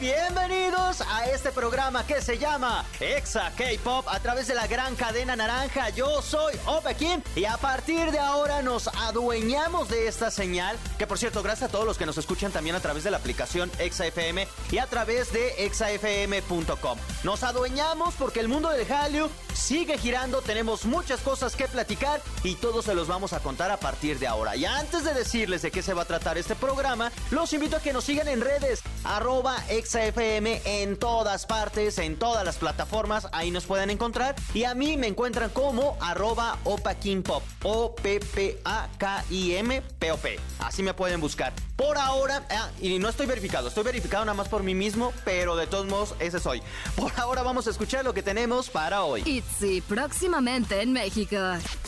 Bienvenidos a este programa que se llama Exa K-Pop a través de la gran cadena naranja. Yo soy Opa Kim y a partir de ahora nos adueñamos de esta señal. Que por cierto, gracias a todos los que nos escuchan también a través de la aplicación Exa FM y a través de exafm.com. Nos adueñamos porque el mundo del Hallyu sigue girando, tenemos muchas cosas que platicar y todos se los vamos a contar a partir de ahora. Y antes de decirles de qué se va a tratar este programa, los invito a que nos sigan en redes, exafm en todas partes, en todas las plataformas, ahí nos pueden encontrar. Y a mí me encuentran como arroba opakimpop, O-P-P-A-K-I-M-P-O-P. Así me pueden buscar. Por ahora, ah, y no estoy verificado, estoy verificado nada más por mí mismo, pero de todos modos, ese soy. Por ahora vamos a escuchar lo que tenemos para hoy. ITZY, próximamente en México.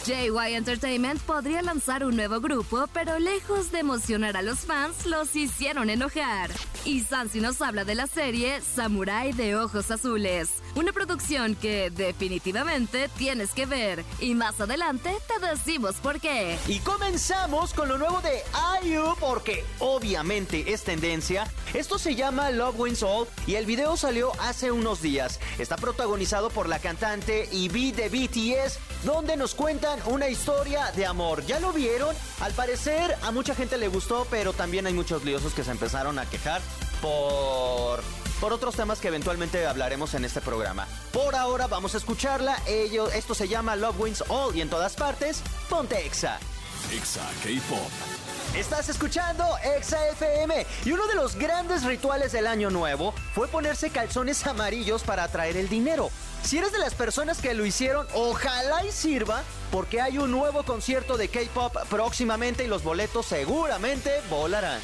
JY Entertainment podría lanzar un nuevo grupo, pero lejos de emocionar a los fans, los hicieron enojar. Y Sansi nos habla de la serie Samurai de Ojos Azules, una producción que definitivamente tienes que ver. Y más adelante te decimos por qué. Y comenzamos con lo nuevo de IU, porque obviamente es tendencia. Esto se llama Love Wins All y el video salió hace unos días. Está protagonizado por la cantante Ivy de BTS, donde nos cuentan una historia de amor. ¿Ya lo vieron? Al parecer a mucha gente le gustó, pero también hay muchos liosos que se empezaron a quejar por por otros temas que eventualmente hablaremos en este programa. Por ahora vamos a escucharla. Ello, esto se llama Love Wins All y en todas partes, ponte Exa. Exa K-Pop. Estás escuchando Exa FM y uno de los grandes rituales del año nuevo fue ponerse calzones amarillos para atraer el dinero. Si eres de las personas que lo hicieron, ojalá y sirva porque hay un nuevo concierto de K-Pop próximamente y los boletos seguramente volarán.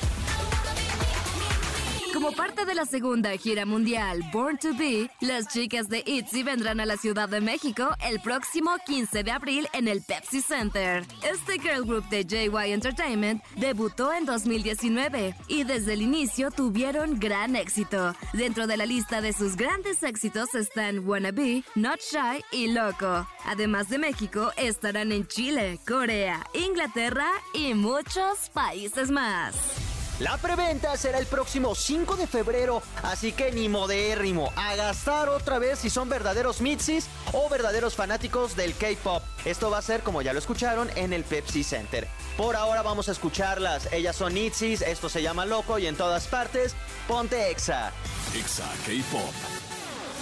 Como parte de la segunda gira mundial Born to Be, las chicas de ITZY vendrán a la Ciudad de México el próximo 15 de abril en el Pepsi Center. Este girl group de JY Entertainment debutó en 2019 y desde el inicio tuvieron gran éxito. Dentro de la lista de sus grandes éxitos están Wannabe, Not Shy y Loco. Además de México, estarán en Chile, Corea, Inglaterra y muchos países más. La preventa será el próximo 5 de febrero, así que ni modérrimo, a gastar otra vez si son verdaderos mitsis o verdaderos fanáticos del K-pop. Esto va a ser, como ya lo escucharon, en el Pepsi Center. Por ahora vamos a escucharlas. Ellas son Itzies, esto se llama Loco y en todas partes, ponte Exa. Exa K-Pop.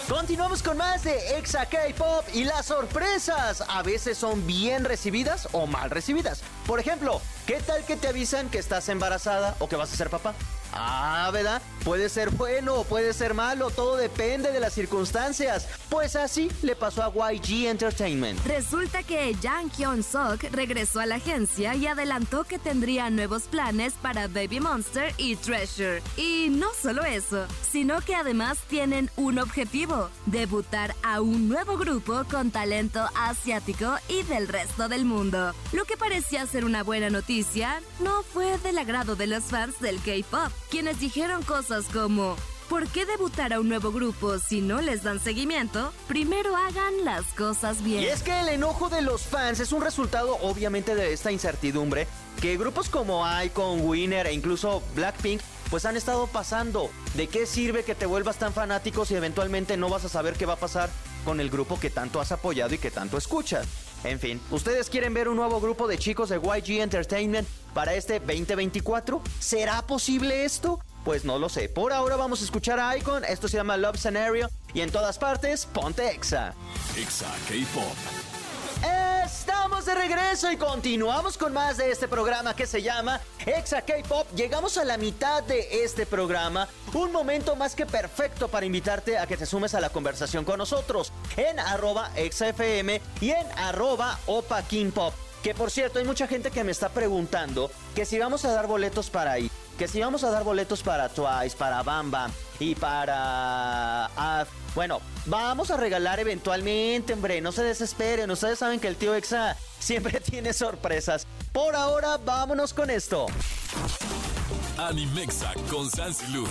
Continuamos con más de Exa K-Pop y las sorpresas a veces son bien recibidas o mal recibidas. Por ejemplo, ¿qué tal que te avisan que estás embarazada o que vas a ser papá? Ah, ¿verdad? Puede ser bueno puede ser malo, todo depende de las circunstancias. Pues así le pasó a YG Entertainment. Resulta que Jang Hyun Sok regresó a la agencia y adelantó que tendría nuevos planes para Baby Monster y Treasure. Y no solo eso, sino que además tienen un objetivo, debutar a un nuevo grupo con talento asiático y del resto del mundo. Lo que parecía ser una buena noticia, no fue del agrado de los fans del K-Pop, quienes dijeron cosas como... ¿Por qué debutar a un nuevo grupo si no les dan seguimiento? Primero hagan las cosas bien. Y es que el enojo de los fans es un resultado obviamente de esta incertidumbre que grupos como Icon, Winner e incluso Blackpink pues han estado pasando. ¿De qué sirve que te vuelvas tan fanático si eventualmente no vas a saber qué va a pasar con el grupo que tanto has apoyado y que tanto escuchas? En fin, ¿ustedes quieren ver un nuevo grupo de chicos de YG Entertainment para este 2024? ¿Será posible esto? Pues no lo sé. Por ahora vamos a escuchar a Icon. Esto se llama Love Scenario. Y en todas partes, ponte Exa. Exa K-Pop. De regreso y continuamos con más de este programa que se llama Exa K-Pop. Llegamos a la mitad de este programa, un momento más que perfecto para invitarte a que te sumes a la conversación con nosotros en arroba ExaFM y en arroba Opa King Pop. Que por cierto, hay mucha gente que me está preguntando que si vamos a dar boletos para ahí. Que si vamos a dar boletos para Twice, para Bamba y para... ah, bueno, vamos a regalar eventualmente, hombre, no se desesperen, ustedes saben que el tío Exa siempre tiene sorpresas. Por ahora, vámonos con esto. Animexa con Sansilu.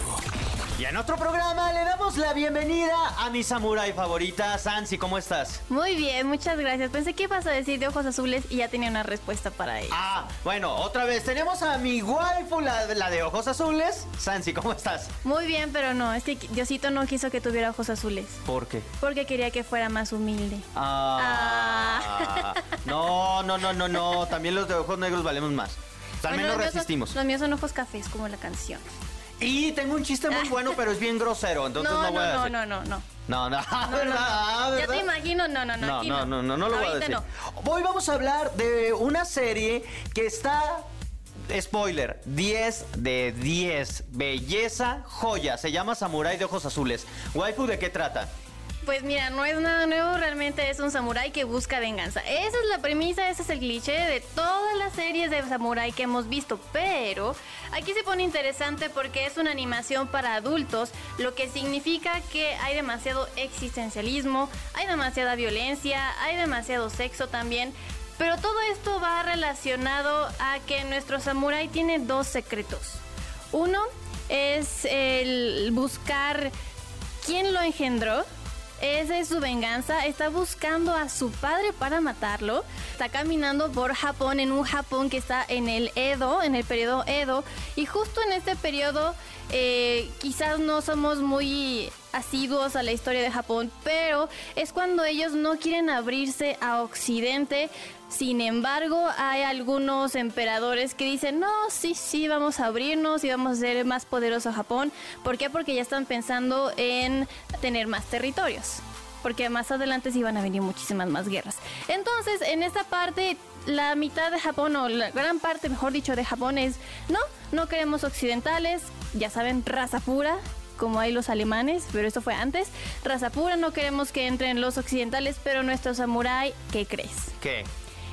Y en otro programa le damos la bienvenida a mi samurai favorita, Sansi, ¿cómo estás? Muy bien, muchas gracias. Pensé que ibas a decir de ojos azules y ya tenía una respuesta para ello. Ah, bueno, otra vez tenemos a mi waifu, la, la de ojos azules. Sansi, ¿cómo estás? Muy bien, pero no, es que Diosito no quiso que tuviera ojos azules. ¿Por qué? Porque quería que fuera más humilde. Ah, No, no, no, no, no. También los de ojos negros valemos más. Al menos son- resistimos. los míos son ojos cafés, como la canción. Y tengo un chiste muy bueno, pero es bien grosero, entonces no, no, voy a no, decir. no, no, no. No, no, ah, No, no, ¿verdad? Ah, no. Ya te imagino, no, no, no. No, aquí no, no, no, no lo voy a Ahorita decir. no. Hoy vamos a hablar de una serie que está. Spoiler, 10 de 10. Belleza, joya. Se llama Samurai de Ojos Azules. Waifu, ¿de qué trata? Pues mira, no es nada nuevo, realmente es un samurái que busca venganza. Esa es la premisa, ese es el cliché de todas las series de samurái que hemos visto, pero aquí se pone interesante porque es una animación para adultos, lo que significa que hay demasiado existencialismo, hay demasiada violencia, hay demasiado sexo también. Pero todo esto va relacionado a que nuestro samurái tiene dos secretos. Uno es el buscar quién lo engendró. Esa es su venganza. Está buscando a su padre para matarlo. Está caminando por Japón, en un Japón que está en el Edo, en el periodo Edo. Y justo en este periodo, eh, quizás no somos muy asiduos a la historia de Japón, pero es cuando ellos no quieren abrirse a Occidente. Sin embargo, hay algunos emperadores que dicen, no, sí, sí, vamos a abrirnos y vamos a ser más poderoso Japón. ¿Por qué? Porque ya están pensando en tener más territorios. Porque más adelante sí van a venir muchísimas más guerras. Entonces, en esta parte, la mitad de Japón, o la gran parte, mejor dicho, de Japón es, no, no queremos occidentales, ya saben, raza pura, como hay los alemanes, pero esto fue antes. Raza pura, no queremos que entren los occidentales, pero nuestro samurái, ¿qué crees? ¿Qué?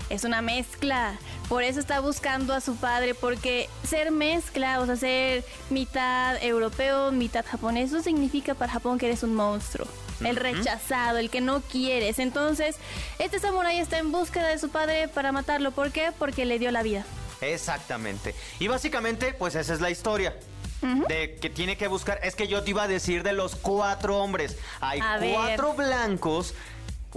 Es una mezcla. Por eso está buscando a su padre, porque ser mezcla, o sea, ser mitad europeo, mitad japonés, eso significa para Japón que eres un monstruo. El rechazado, el que no quieres. Entonces, este samurái está en búsqueda de su padre para matarlo. ¿Por qué? Porque le dio la vida. Exactamente. Y básicamente, pues esa es la historia. De que tiene que buscar. Es que yo te iba a decir de los cuatro hombres. Hay A ver. cuatro blancos.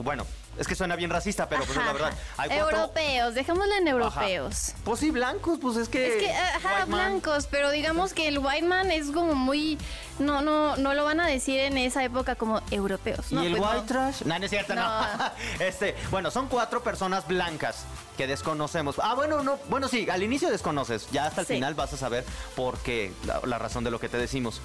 Bueno, es que suena bien racista, pero pues es la Ajá, verdad. ajá. Hay cuatro. Europeos, dejémoslo en Ajá. europeos. Pues sí, blancos, pues es que. Es que, ajá, man. blancos, pero digamos que el white man es como muy... No, no, no lo van a decir en esa época como europeos. ¿Y No, el pues no. white trash? No, no es cierto, no. No. este, bueno, son cuatro personas blancas que desconocemos. Ah, bueno, no, bueno, sí, al inicio desconoces. Ya hasta el Sí. final vas a saber por qué, la, la razón de lo que te decimos.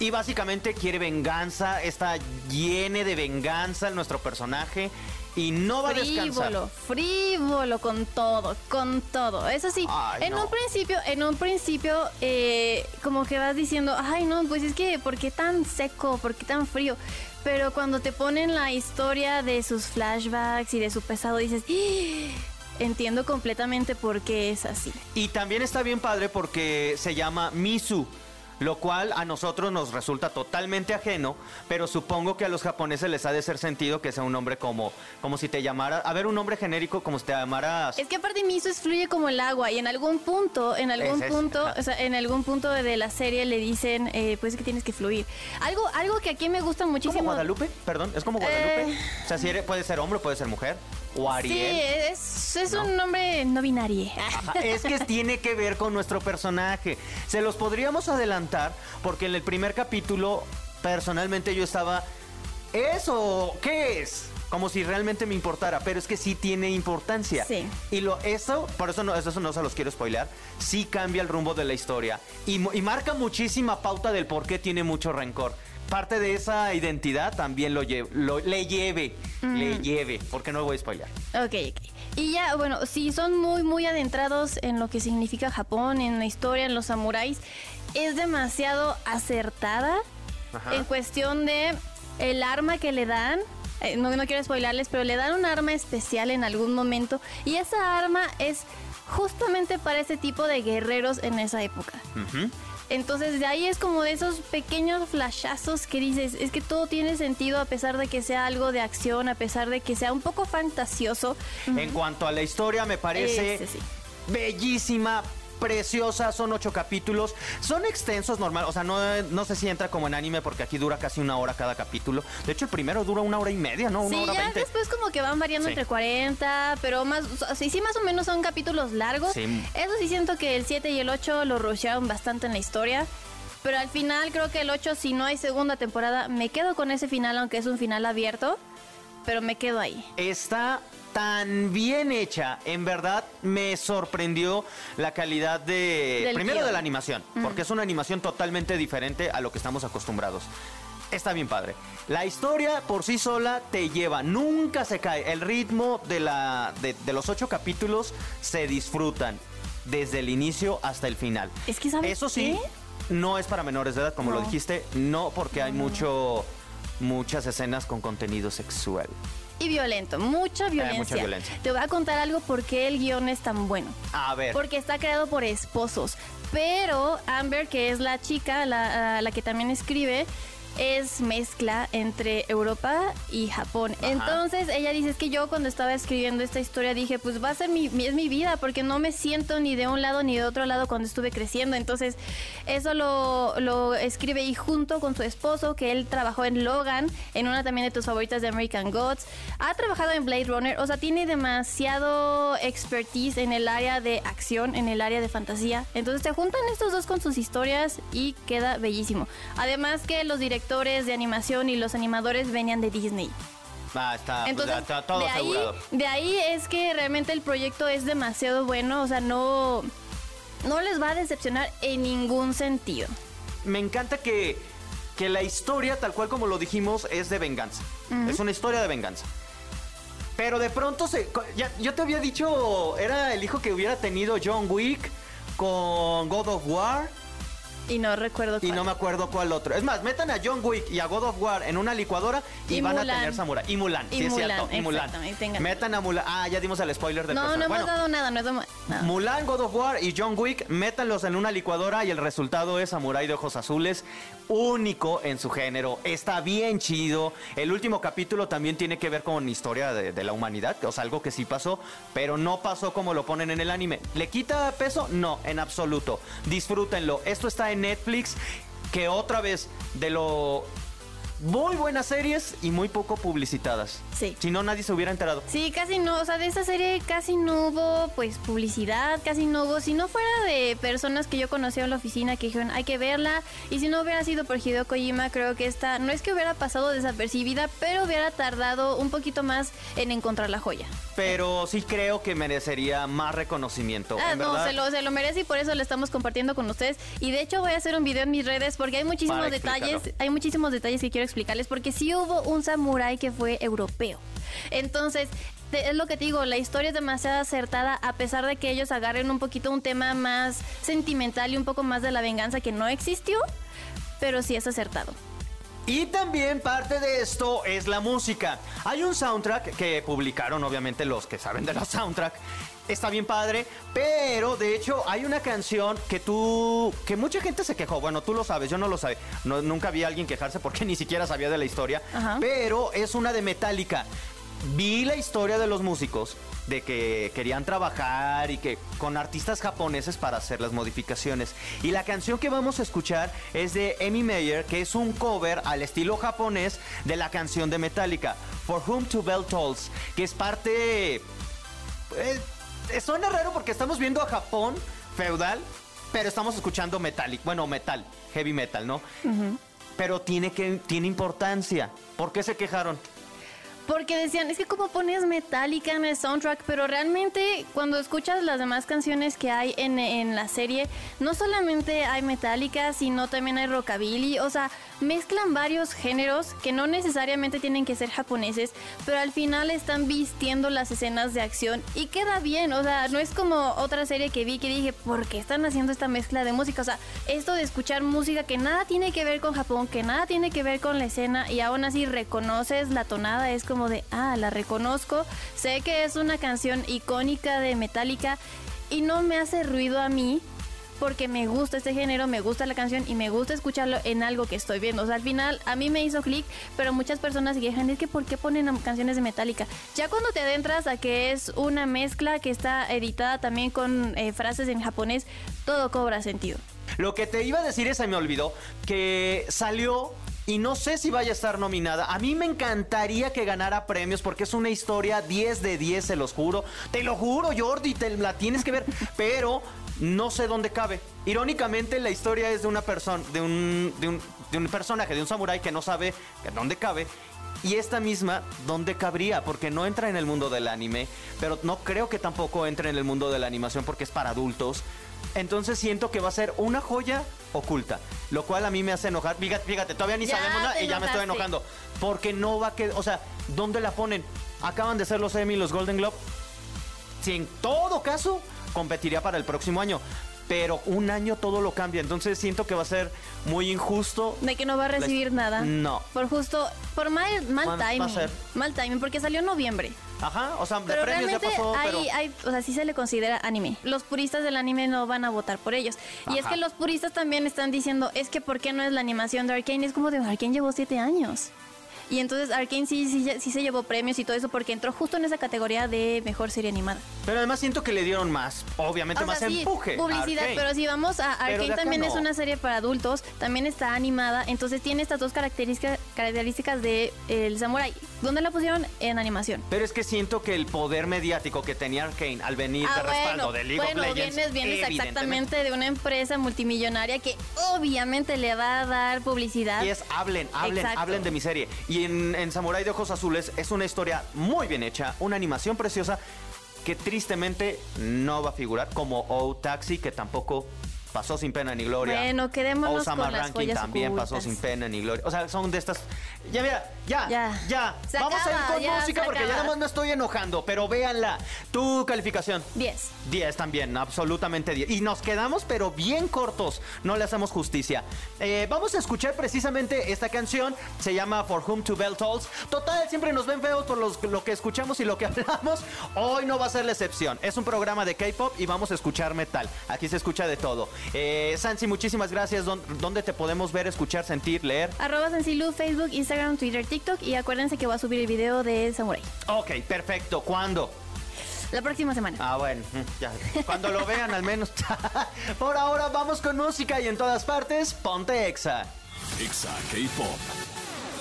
Y básicamente quiere venganza, está llene de venganza nuestro personaje y no va a descansar. Frívolo, frívolo con todo, con todo. Eso sí, Ay, en no. un principio, en un principio, eh, como que vas diciendo, ay no, pues es que, ¿por qué tan seco? ¿Por qué tan frío? Pero cuando te ponen la historia de sus flashbacks y de su pesado, dices, "Ah, entiendo completamente por qué es así. Y también está bien padre porque se llama Misu. Lo cual a nosotros nos resulta totalmente ajeno, pero supongo que a los japoneses les ha de ser sentido que sea un nombre como, como si te llamara, a ver, un nombre genérico como si te llamaras... Es que aparte Miso es fluye como el agua y en algún punto, en algún es, punto, o sea, en algún punto de la serie le dicen, eh, pues que tienes que fluir. Algo, algo que aquí me gusta ¿Como muchísimo. Guadalupe? Perdón, ¿es como Guadalupe? Eh. O sea, si eres- puede ser hombre, puede ser mujer. O Sí, Ariel. es, es un nombre no binario. Ajá, Es que tiene que ver con nuestro personaje. Se los podríamos adelantar porque en el primer capítulo, personalmente yo estaba. ¿Eso qué es? Como si realmente me importara, pero es que sí tiene importancia. Sí. Y lo, eso, por eso no, eso no se los quiero spoilear, sí cambia el rumbo de la historia. Y, y marca muchísima pauta del por qué tiene mucho rencor. Parte de esa identidad también lo, lle- lo- le lleve, le lleve, porque no lo voy a spoilear. Ok, ok. Y ya, bueno, si son muy, muy adentrados en lo que significa Japón, en la historia, en los samuráis, es demasiado acertada Ajá. en cuestión de el arma que le dan. eh, no, no quiero spoilarles, pero le dan un arma especial en algún momento y esa arma es justamente para ese tipo de guerreros en esa época. Entonces de ahí es como de esos pequeños flashazos que dices, es que todo tiene sentido a pesar de que sea algo de acción, a pesar de que sea un poco fantasioso. En cuanto a la historia, me parece Ese sí. bellísima. Preciosa, son ocho capítulos. Son extensos, normal. O sea, no, no sé si entra como en anime porque aquí dura casi una hora cada capítulo. De hecho, el primero dura una hora y media, ¿no? Una Sí, hora ya después como que van variando Sí. entre 40, pero más, o sea, sí, más o menos son capítulos largos. Sí. Eso sí siento que el 7 y el 8 lo rushearon bastante en la historia. Pero al final creo que el 8, si no hay segunda temporada, me quedo con ese final, aunque es un final abierto. Pero me quedo ahí. Está tan bien hecha, en verdad me sorprendió la calidad de Del primero de la animación, porque es una animación totalmente diferente a lo que estamos acostumbrados. Está bien padre. La historia por sí sola te lleva, nunca se cae. El ritmo de, la, de, de los ocho capítulos se disfrutan desde el inicio hasta el final. Es que, ¿sabes Eso sí, qué? no es para menores de edad, como lo No. dijiste, no porque hay mucho muchas escenas con contenido sexual. Y violento, mucha violencia. mucha violencia. Te voy a contar algo por qué el guion es tan bueno. A ver. Porque está creado por esposos. Pero Amber, que es la chica, la, la que también escribe, es mezcla entre Europa y Japón. Entonces ella dice es que yo cuando estaba escribiendo esta historia dije, pues va a ser mi, es mi vida, porque no me siento ni de un lado ni de otro lado cuando estuve creciendo. Entonces eso lo, lo escribe y junto con su esposo, que él trabajó en Logan, en una también de tus favoritas de American Gods. Ha trabajado en Blade Runner, o sea, tiene demasiado expertise en el área de acción, en el área de fantasía. Entonces te juntan estos dos con sus historias y queda bellísimo. Además que los directores de animación y los animadores venían de Disney. Ah, está, Entonces, está todo de, ahí, asegurado. de ahí es que realmente el proyecto es demasiado bueno, o sea, no, no les va a decepcionar en ningún sentido. Me encanta que, que la historia, tal cual como lo dijimos, es de venganza. Es una historia de venganza. Pero de pronto se. Ya, yo te había dicho, era el hijo que hubiera tenido John Wick con God of War. Y no recuerdo Y cuál. no me acuerdo cuál otro. Es más, metan a John Wick y a God of War en una licuadora y, Y van a tener Samurai. Y Mulan, Y sí es Mulan, cierto. Y Mulan. Metan a Mulan. Ah, ya dimos el spoiler del No, no personaje. hemos Bueno, dado nada, no hemos nada. Mulan, God of War y John Wick, métanlos en una licuadora y el resultado es Samurai de Ojos Azules, único en su género. Está bien chido. El último capítulo también tiene que ver con historia de, de la humanidad, o sea, algo que sí pasó, pero no pasó como lo ponen en el anime. ¿Le quita peso? No, en absoluto. Disfrútenlo. Esto está en Netflix, que otra vez, de lo... Muy buenas series y muy poco publicitadas. Sí. Si no, nadie se hubiera enterado. Sí, casi no, o sea, de esta serie casi no hubo pues publicidad, casi no hubo, si no fuera de personas que yo conocía en la oficina que dijeron hay que verla, y si no hubiera sido por Hideo Kojima, creo que esta, no es que hubiera pasado desapercibida, pero hubiera tardado un poquito más en encontrar la joya. Pero sí creo que merecería más reconocimiento. Ah, no, verdad. se lo, se lo merece y por eso lo estamos compartiendo con ustedes. Y de hecho voy a hacer un video en mis redes porque hay muchísimos Para detalles, hay muchísimos detalles que quiero explicarles porque sí hubo un samurái que fue europeo. Entonces, es lo que te digo, la historia es demasiado acertada a pesar de que ellos agarren un poquito un tema más sentimental y un poco más de la venganza que no existió, pero sí es acertado. Y también parte de esto es la música. Hay un soundtrack que publicaron, obviamente, los que saben de los soundtrack. Está bien padre, pero de hecho hay una canción que tú, que mucha gente se quejó. Bueno, tú lo sabes, yo no lo sabía. No, nunca vi a alguien quejarse porque ni siquiera sabía de la historia. Ajá. Pero es una de Metallica. Vi la historia de los músicos, de que querían trabajar y que con artistas japoneses para hacer las modificaciones. Y la canción que vamos a escuchar es de Amy Meyer, que es un cover al estilo japonés de la canción de Metallica, For Whom to Bell Tolls, que es parte... eh, suena raro porque estamos viendo a Japón feudal, pero estamos escuchando metallic, bueno, metal, heavy metal, ¿no? Pero tiene que tiene importancia. ¿Por qué se quejaron? Porque decían, es que como pones Metallica en el soundtrack, pero realmente cuando escuchas las demás canciones que hay en, en la serie, no solamente hay Metallica, sino también hay rockabilly, o sea, mezclan varios géneros que no necesariamente tienen que ser japoneses, pero al final están vistiendo las escenas de acción y queda bien, o sea, no es como otra serie que vi que dije, ¿por qué están haciendo esta mezcla de música? O sea, esto de escuchar música que nada tiene que ver con Japón, que nada tiene que ver con la escena y aún así reconoces la tonada, es como de, ah, la reconozco, sé que es una canción icónica de Metallica y no me hace ruido a mí porque me gusta este género, me gusta la canción y me gusta escucharlo en algo que estoy viendo. O sea, al final a mí me hizo clic, pero muchas personas quejan, es que ¿por qué ponen canciones de Metallica? Ya cuando te adentras a que es una mezcla que está editada también con eh, frases en japonés, todo cobra sentido. Lo que te iba a decir es, se me olvidó, que salió y no sé si vaya a estar nominada. A mí me encantaría que ganara premios porque es una historia 10 de 10, se los juro. Te lo juro, Jordi, te la tienes que ver. Pero no sé dónde cabe. Irónicamente, la historia es de una persona, de un, de un, de un personaje, de un samurái que no sabe dónde cabe. Y esta misma, ¿dónde cabría? Porque no entra en el mundo del anime, pero no creo que tampoco entre en el mundo de la animación porque es para adultos. Entonces siento que va a ser una joya oculta, lo cual a mí me hace enojar. Fíjate, fíjate todavía ni sabemos nada y ya me estoy enojando. Porque no va a que, o sea, ¿dónde la ponen? Acaban de ser los Emmy, los Golden Globe. Si en todo caso competiría para el próximo año pero un año todo lo cambia. Entonces siento que va a ser muy injusto. De que no va a recibir nada. No. Por justo, por mal, mal timing. Mal timing, porque salió en noviembre. Ajá, o sea, de premios ya pasó, pero... o sea, sí se le considera anime. Los puristas del anime no van a votar por ellos. Y es que los puristas también están diciendo, es que ¿por qué no es la animación de Arkane? Es como de Arkane llevó siete años. Y entonces Arkane sí, sí, sí, se llevó premios y todo eso porque entró justo en esa categoría de mejor serie animada. Pero además siento que le dieron más, obviamente más empuje. Publicidad, pero si vamos a Arkane también es una serie para adultos, también está animada, entonces tiene estas dos características, características de el samurai. ¿Dónde la pusieron? En animación. Pero es que siento que el poder mediático que tenía Arkane al venir de ah, respaldo de League bueno, of Legends. Vienes, vienes exactamente de una empresa multimillonaria que obviamente le va a dar publicidad. Y es hablen, hablen, hablen de mi serie. Y en, en Samurai de Ojos Azules es una historia muy bien hecha, una animación preciosa que tristemente no va a figurar como O Taxi, que tampoco pasó sin pena ni gloria. Bueno, quedémonos Osama con las Ranking también pasó sin pena ni gloria. O sea, son de estas. Ya, mira, ya, ya. ya. Vamos a ir con música porque ya nada más me estoy enojando, pero véanla. Tu calificación. 10. 10 también, absolutamente 10. Y nos quedamos, pero bien cortos. No le hacemos justicia. Eh, vamos a escuchar precisamente esta canción. Se llama For Whom to Bell Tolls. Total, siempre nos ven feos por lo que escuchamos y lo que hablamos. Hoy no va a ser la excepción. Es un programa de K-pop y vamos a escuchar metal. Aquí se escucha de todo. Eh, Sansi, muchísimas gracias. ¿Dónde te podemos ver, escuchar, sentir, leer? Arroba Sansilu, Facebook, Instagram, Twitter, TikTok. Y acuérdense que va a subir el video de Samurai. Ok, perfecto. ¿Cuándo? La próxima semana. Ah, bueno, mm, ya. Cuando lo vean, al menos. Por ahora, vamos con música y en todas partes, ponte Exa. Exa K-Pop.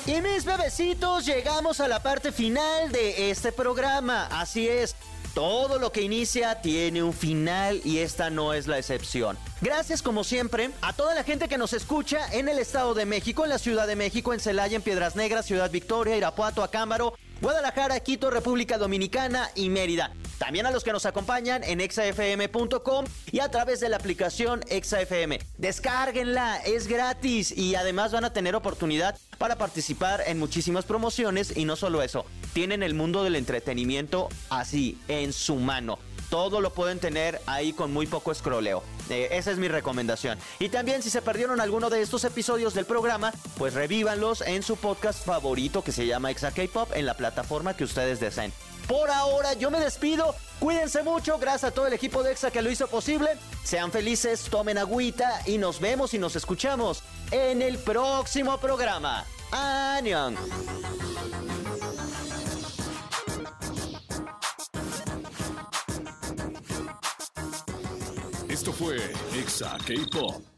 Y mis bebecitos, llegamos a la parte final de este programa. Así es. Todo lo que inicia tiene un final y esta no es la excepción. Gracias como siempre a toda la gente que nos escucha en el Estado de México, en la Ciudad de México, en Celaya, en Piedras Negras, Ciudad Victoria, Irapuato, Acámbaro, Guadalajara, Quito, República Dominicana y Mérida. También a los que nos acompañan en exafm.com y a través de la aplicación ExaFM. Descárguenla, es gratis y además van a tener oportunidad para participar en muchísimas promociones y no solo eso, tienen el mundo del entretenimiento así, en su mano todo lo pueden tener ahí con muy poco escroleo. Eh, esa es mi recomendación. Y también si se perdieron alguno de estos episodios del programa, pues revívanlos en su podcast favorito que se llama Exa K-Pop en la plataforma que ustedes deseen. Por ahora yo me despido. Cuídense mucho. Gracias a todo el equipo de EXA que lo hizo posible. Sean felices, tomen agüita y nos vemos y nos escuchamos en el próximo programa. ¡Añón! Fue Exa K-Pop.